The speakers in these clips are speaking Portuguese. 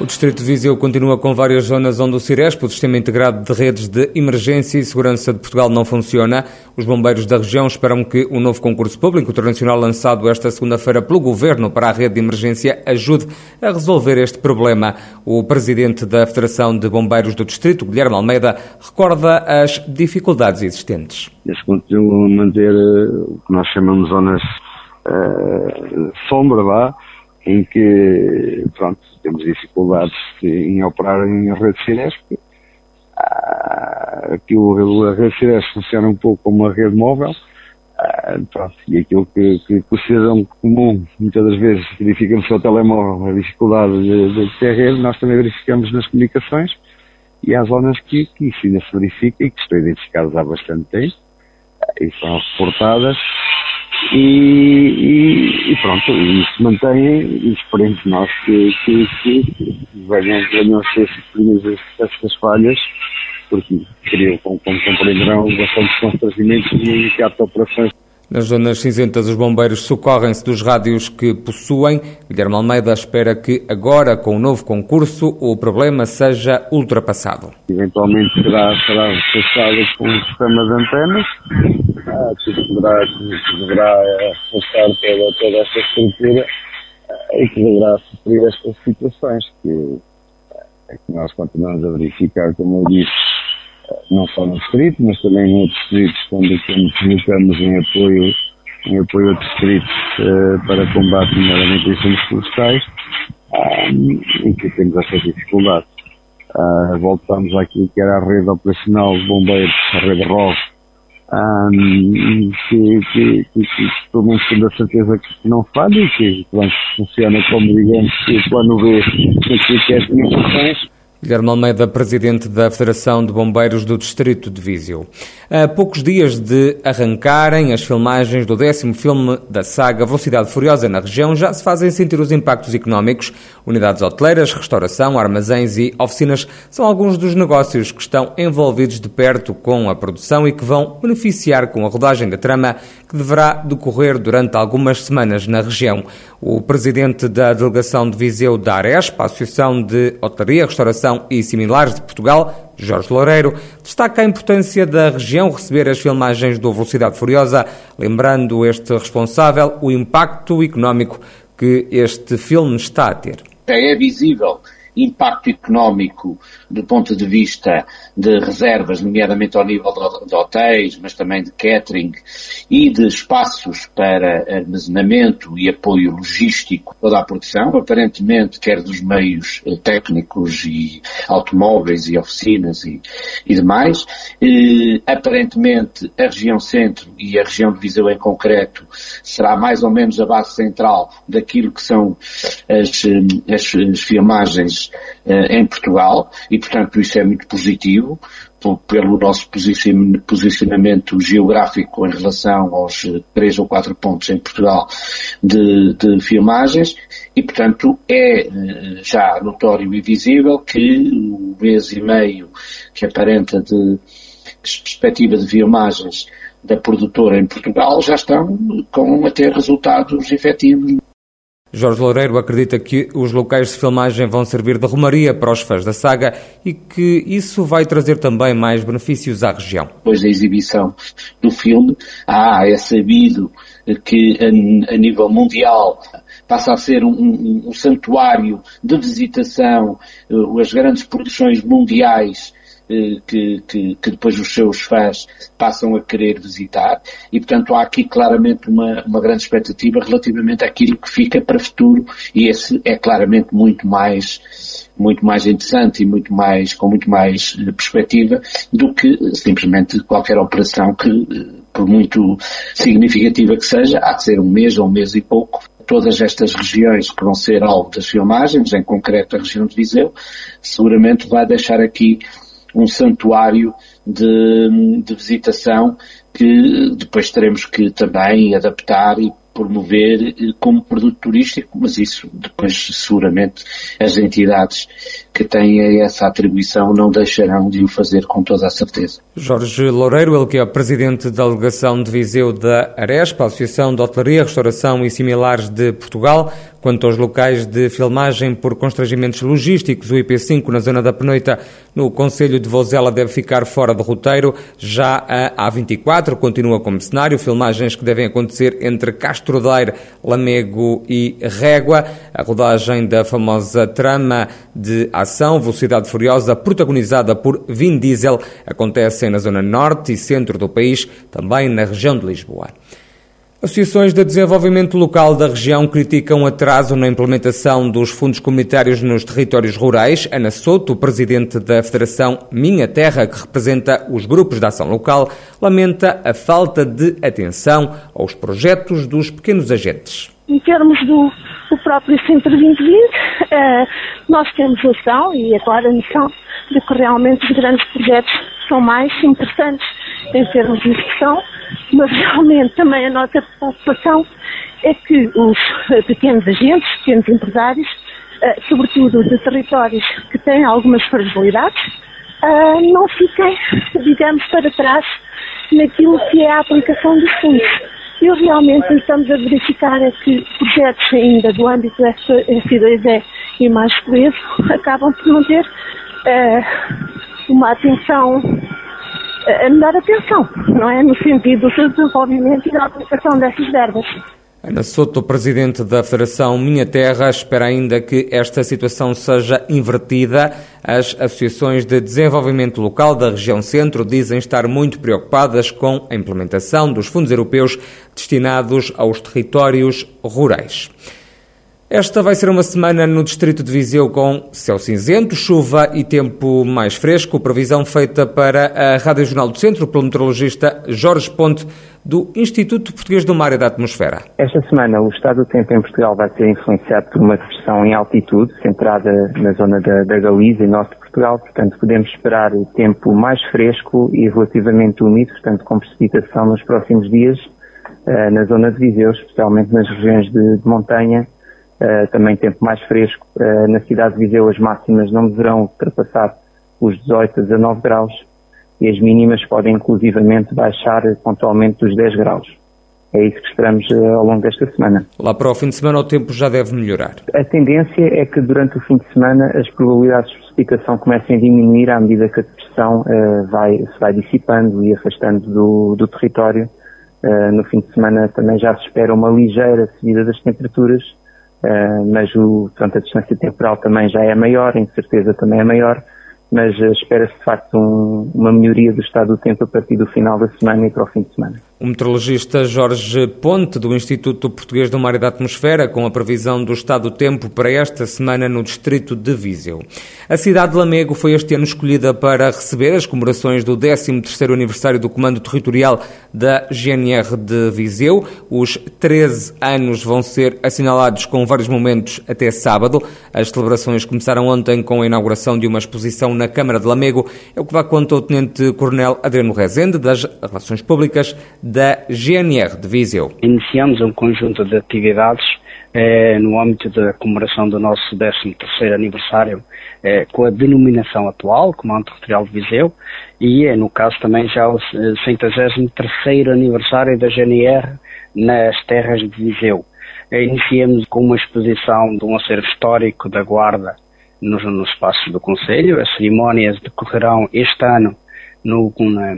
O Distrito de Viseu continua com várias zonas onde o Ciresp, o Sistema Integrado de Redes de Emergência e Segurança de Portugal, não funciona. Os bombeiros da região esperam que o novo concurso público internacional lançado esta segunda-feira pelo Governo para a rede de emergência ajude a resolver este problema. O presidente da Federação de Bombeiros do Distrito, Guilherme Almeida, recorda as dificuldades existentes. Eles continuam a manter eh, o que nós chamamos zonas uh, sombra, lá, em que, pronto, temos dificuldades em operar em rede Cinesp. Ah, aquilo, a rede Cinesp funciona um pouco como uma rede móvel. Ah, pronto, e aquilo que, que, que, o cidadão comum muitas das vezes verifica no seu telemóvel a dificuldade de, de ter rede, nós também verificamos nas comunicações e há zonas que, que isso ainda se verifica e que estão identificadas há bastante tempo e são reportadas e, e, e, pronto, e se mantém e esperemos nós que, que, que venham, venham a ser supridas estas falhas, porque criam, como, compreenderão, bastante constrangimentos e imediato operações nas zonas cinzentas, os bombeiros socorrem-se dos rádios que possuem. Guilherme Almeida espera que agora, com o novo concurso, o problema seja ultrapassado. Eventualmente será, será reforçado com um sistema de antenas, ah, que deverá, que deverá reforçar toda, toda esta estrutura ah, e que deverá suprir estas situações que, é que nós continuamos a verificar, como eu disse, não só no distrito, mas também em outros distritos, quando, quando colocamos em apoio, em apoio a distritos uh, para combate, nomeadamente incêndios florestais, um, em que temos essa dificuldade. Uh, voltamos àquilo que era a rede operacional de bombeiros, a rede ROV, um, que, que, que, que tendo a certeza que não falha e que pronto, funciona como, digamos, o plano B que é as. Guilherme Almeida, presidente da Federação de Bombeiros do Distrito de Viseu. A poucos dias de arrancarem as filmagens do décimo filme da saga Velocidade Furiosa na região, já se fazem sentir os impactos económicos. Unidades hoteleiras, restauração, armazéns e oficinas são alguns dos negócios que estão envolvidos de perto com a produção e que vão beneficiar com a rodagem da trama que deverá decorrer durante algumas semanas na região. O presidente da delegação de Viseu da Arespa, Associação de Hotelaria, Restauração e Similares de Portugal, Jorge Loureiro, destaca a importância da região receber as filmagens do Velocidade Furiosa, lembrando este responsável o impacto económico que este filme está a ter. É visível impacto económico do ponto de vista de reservas, nomeadamente ao nível de hotéis, mas também de catering e de espaços para armazenamento e apoio logístico toda a produção, aparentemente quer dos meios eh, técnicos e automóveis e oficinas e, e demais. E, aparentemente a região centro e a região de Viseu em concreto será mais ou menos a base central daquilo que são as, eh, as, filmagens em Portugal e, portanto, isso é muito positivo pelo nosso posicionamento geográfico em relação aos eh, três ou quatro pontos em Portugal de, de filmagens. E, portanto, é eh, já notório e visível que o mês e meio que aparenta de perspectiva de filmagens da produtora em Portugal já estão com a ter resultados efetivos Jorge Loureiro acredita que os locais de filmagem vão servir de romaria para os fãs da saga e que isso vai trazer também mais benefícios à região. Depois da exibição do filme, ah, é sabido que a, nível mundial passa a ser um, um, um santuário de visitação, uh, as grandes produções mundiais eh, que, que, que, depois os seus fãs passam a querer visitar. E, portanto, há aqui claramente uma, uma grande expectativa relativamente àquilo que fica para o futuro. E esse é claramente muito mais muito mais interessante e muito mais, com muito mais eh, perspectiva do que simplesmente qualquer operação que, eh, por muito significativa que seja, há de ser um mês ou um mês e pouco, todas estas regiões que vão ser alvo das filmagens, em concreto a região de Viseu, seguramente vai deixar aqui um santuário de, de visitação que depois teremos que também adaptar e promover eh, como produto turístico, mas isso depois seguramente as entidades que têm essa atribuição não deixarão de o fazer com toda a certeza. Jorge Loureiro, ele que é presidente da delegação de Viseu da Arespa, Associação de Hotelaria, Restauração e Similares de Portugal, Quanto aos locais de filmagem por constrangimentos logísticos, o IP5 na zona da Penoita, no Conselho de Vozela, deve ficar fora do roteiro. Já a A24 continua como cenário, filmagens que devem acontecer entre Castro Daire, Lamego e Régua. A rodagem da famosa trama de ação Velocidade Furiosa, protagonizada por Vin Diesel, acontece na zona norte e centro do país, também na região de Lisboa. Associações de desenvolvimento local da região criticam atraso na implementação dos fundos comunitários nos territórios rurais. Ana Souto, presidente da Federação Minha Terra, que representa os grupos de ação local, lamenta a falta de atenção aos projetos dos pequenos agentes. Em termos do, do próprio Centro 2020, eh, nós temos noção e agora a noção de que realmente os grandes projetos são mais interessantes em termos de execução mas realmente também a nossa preocupação é que os pequenos agentes, pequenos empresários, eh, sobretudo de territórios que têm algumas fragilidades, eh, não fiquem, digamos, para trás naquilo que é a aplicação dos fundos. E realmente estamos a verificar é que projetos ainda do âmbito da S2E e mais coeso acabam por não ter uma atenção a melhor atenção, não é? No sentido do seu desenvolvimento e da aplicação dessas verbas. Ana Soto, presidente da Federação Minha Terra, espera ainda que esta situação seja invertida. As associações de desenvolvimento local da região centro dizem estar muito preocupadas com a implementação dos fundos europeus destinados aos territórios rurais. Esta vai ser uma semana no distrito de Viseu com céu cinzento, chuva e tempo mais fresco. Previsão feita para a Rádio Jornal do Centro pelo meteorologista Jorge Ponte, do Instituto Português do Mar e da Atmosfera. Esta semana o estado do tempo em Portugal vai ser influenciado por uma depressão em altitude, centrada na zona da, da Galiza e norte de Portugal. Portanto, podemos esperar tempo mais fresco e relativamente úmido, portanto, com precipitação nos próximos dias uh, na zona de Viseu, especialmente nas regiões de, de montanha uh, também tempo mais fresco. Uh, na cidade de Viseu as máximas não deverão ultrapassar os 18 a 19 graus e as mínimas podem inclusivamente baixar pontualmente dos 10 graus. É isso que esperamos uh, ao longo desta semana. Lá para o fim de semana o tempo já deve melhorar. A tendência é que durante o fim de semana as probabilidades de precipitação comecem a diminuir à medida que a depressão uh, vai, se vai dissipando e afastando do, do território. Uh, no fim de semana também já se espera uma ligeira subida das temperaturas mas o, portanto, a distância temporal também já é maior, a incerteza também é maior, mas uh, espera-se de facto um, uma melhoria do estado do tempo a partir do final da semana e para o fim de semana. O meteorologista Jorge Ponte, do Instituto Português do Mar e da Atmosfera, com a previsão do estado do tempo para esta semana no distrito de Viseu. A cidade de Lamego foi este ano escolhida para receber as comemorações do 13º aniversário do Comando Territorial da GNR de Viseu. Os 13 anos vão ser assinalados com vários momentos até sábado. As celebrações começaram ontem com a inauguração de uma exposição na Câmara de Lamego. É o que vai contar o Tenente Coronel Adriano Rezende, das Relações Públicas da GNR de Viseu. Iniciamos um conjunto de atividades eh, no âmbito da comemoração do nosso 13º aniversário eh, com a denominação atual, Comando Territorial de Viseu, e é, no caso também já o 133º aniversário da GNR nas terras de Viseu. Eh, iniciamos com uma exposição de um acervo histórico da Guarda nos, nos espaços do Conselho. As cerimónias decorrerão este ano no, na,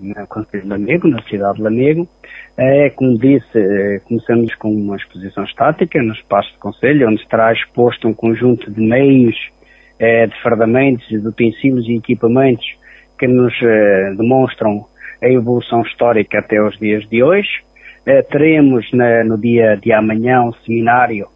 na Conselho de Lamego, na cidade de Lamego. É, como disse, é, começamos com uma exposição estática no espaço do Conselho, onde estará exposto um conjunto de meios, é, de fardamentos, de utensílios e equipamentos que nos é, demonstram a evolução histórica até os dias de hoje. É, teremos na, no dia de amanhã um seminário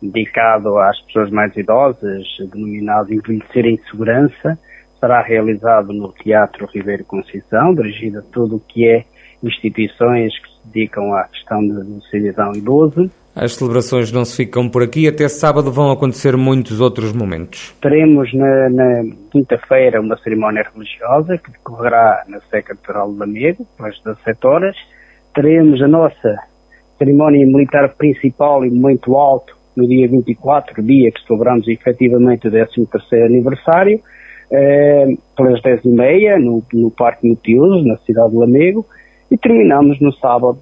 dedicado às pessoas mais idosas, denominado Envelhecer em Segurança, será realizado no Teatro Ribeiro Conceição, dirigido a tudo o que é instituições que se dedicam à questão do cidadão idoso. As celebrações não se ficam por aqui, até sábado vão acontecer muitos outros momentos. Teremos na, na quinta-feira uma cerimónia religiosa que decorrerá na Sé Catedral de Lamego, às 17 horas. Teremos a nossa cerimónia militar principal e muito alto no dia 24, dia que celebramos efetivamente o 13º aniversário, eh, pelas 10h30 no, no Parque Multiusos, na cidade de Lamego, e terminamos no sábado,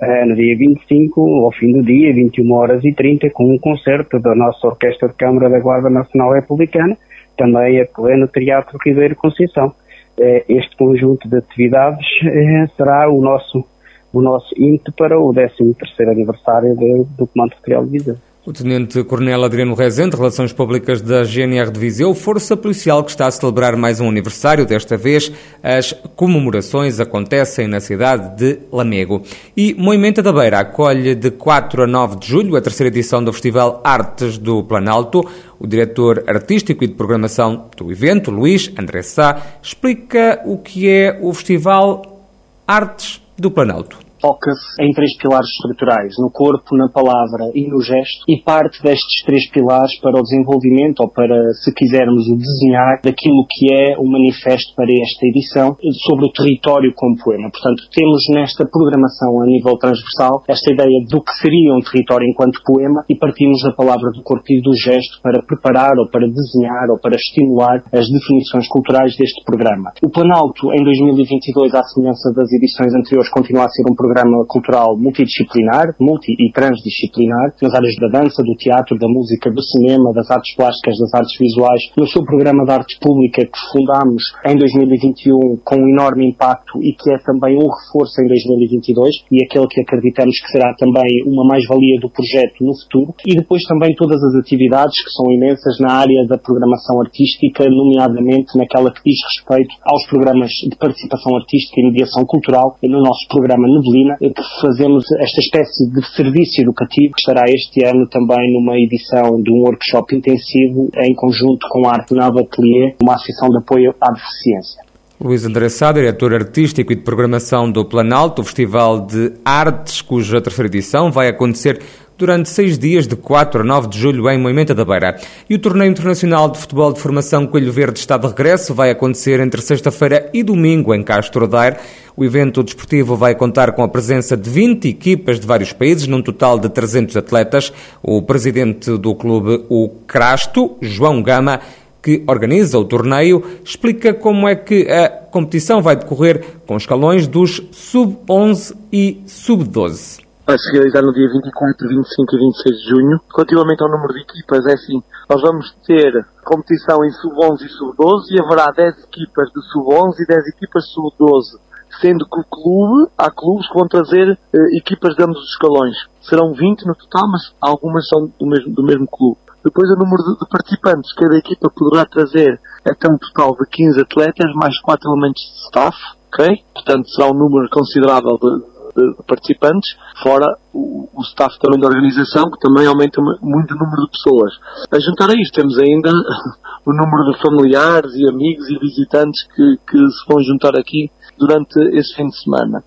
eh, no dia 25, ao fim do dia, 21 horas e 30, com um concerto da nossa Orquestra de Câmara da Guarda Nacional Republicana, também a pleno Teatro Ribeiro Conceição. Eh, este conjunto de atividades eh, será o nosso, o nosso ímpeto para o 13º aniversário do, do Comando Federal de Viseu. O Tenente Coronel Adriano Rezende, Relações Públicas da GNR de Viseu, força policial que está a celebrar mais um aniversário. Desta vez, as comemorações acontecem na cidade de Lamego. E Moimenta da Beira acolhe de 4 a 9 de julho a terceira edição do Festival Artes do Planalto. O diretor artístico e de programação do evento, Luís André Sá, explica o que é o Festival Artes do Planalto foca-se em três pilares estruturais, no corpo, na palavra e no gesto, e parte destes três pilares para o desenvolvimento, ou para, se quisermos, o desenhar daquilo que é o manifesto para esta edição, sobre o território como poema. Portanto, temos nesta programação a nível transversal esta ideia do que seria um território enquanto poema e partimos da palavra do corpo e do gesto para preparar ou para desenhar ou para estimular as definições culturais deste programa. O Planalto, em 2022, à semelhança das edições anteriores, continua a ser um programa programa cultural multidisciplinar, multi e transdisciplinar, nas áreas da dança, do teatro, da música, do cinema, das artes plásticas, das artes visuais, no seu programa de arte pública que fundámos em 2021 com um enorme impacto e que é também um reforço em 2022 e aquele que acreditamos que será também uma mais-valia do projeto no futuro. E depois também todas as atividades que são imensas na área da programação artística, nomeadamente naquela que diz respeito aos programas de participação artística e mediação cultural no nosso programa Neblina que fazemos esta espécie de serviço educativo que estará este ano também numa edição de um workshop intensivo em conjunto com a Arte Nova Atelier, uma associação de apoio à deficiência. Luís André Sá, diretor artístico e de programação do Planalto, o Festival de Artes, cuja terceira edição vai acontecer durante seis dias, de 4 a 9 de julho, em Moimenta da Beira. E o Torneio Internacional de Futebol de Formação Coelho Verde está de regresso, vai acontecer entre sexta-feira e domingo em Castro Daire. O evento desportivo vai contar com a presença de 20 equipas de vários países, num total de 300 atletas. O presidente do clube, o Crasto, João Gama, que organiza o torneio, explica como é que a competição vai decorrer com escalões dos sub-11 e sub-12 vai se realizar no dia 24, 25 e 26 de junho. Relativamente ao número de equipas, é assim, nós vamos ter competição em sub-11 e sub-12 e haverá 10 equipas de sub-11 e 10 equipas de sub-12. Sendo que o clube, há clubes que vão trazer eh, equipas de ambos os escalões. Serão 20 no total, mas algumas são do mesmo, do mesmo clube. Depois o número de, participantes, cada equipa poderá trazer até um total de 15 atletas, mais 4 elementos de staff, ok? Portanto, será um número considerável de, de participantes, fora o, o, staff também da organização, que também aumenta muito o número de pessoas. A juntar a isto, temos ainda o número de familiares e amigos e visitantes que, que se vão juntar aqui durante esse fim de semana.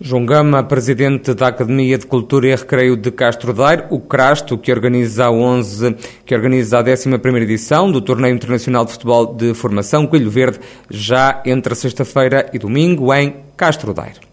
João Gama, presidente da Academia de Cultura e Recreio de Castro Daire, o Crasto, que organiza a 11, que organiza a 11ª edição do Torneio Internacional de Futebol de Formação Coelho Verde, já entre sexta-feira e domingo em Castro Daire.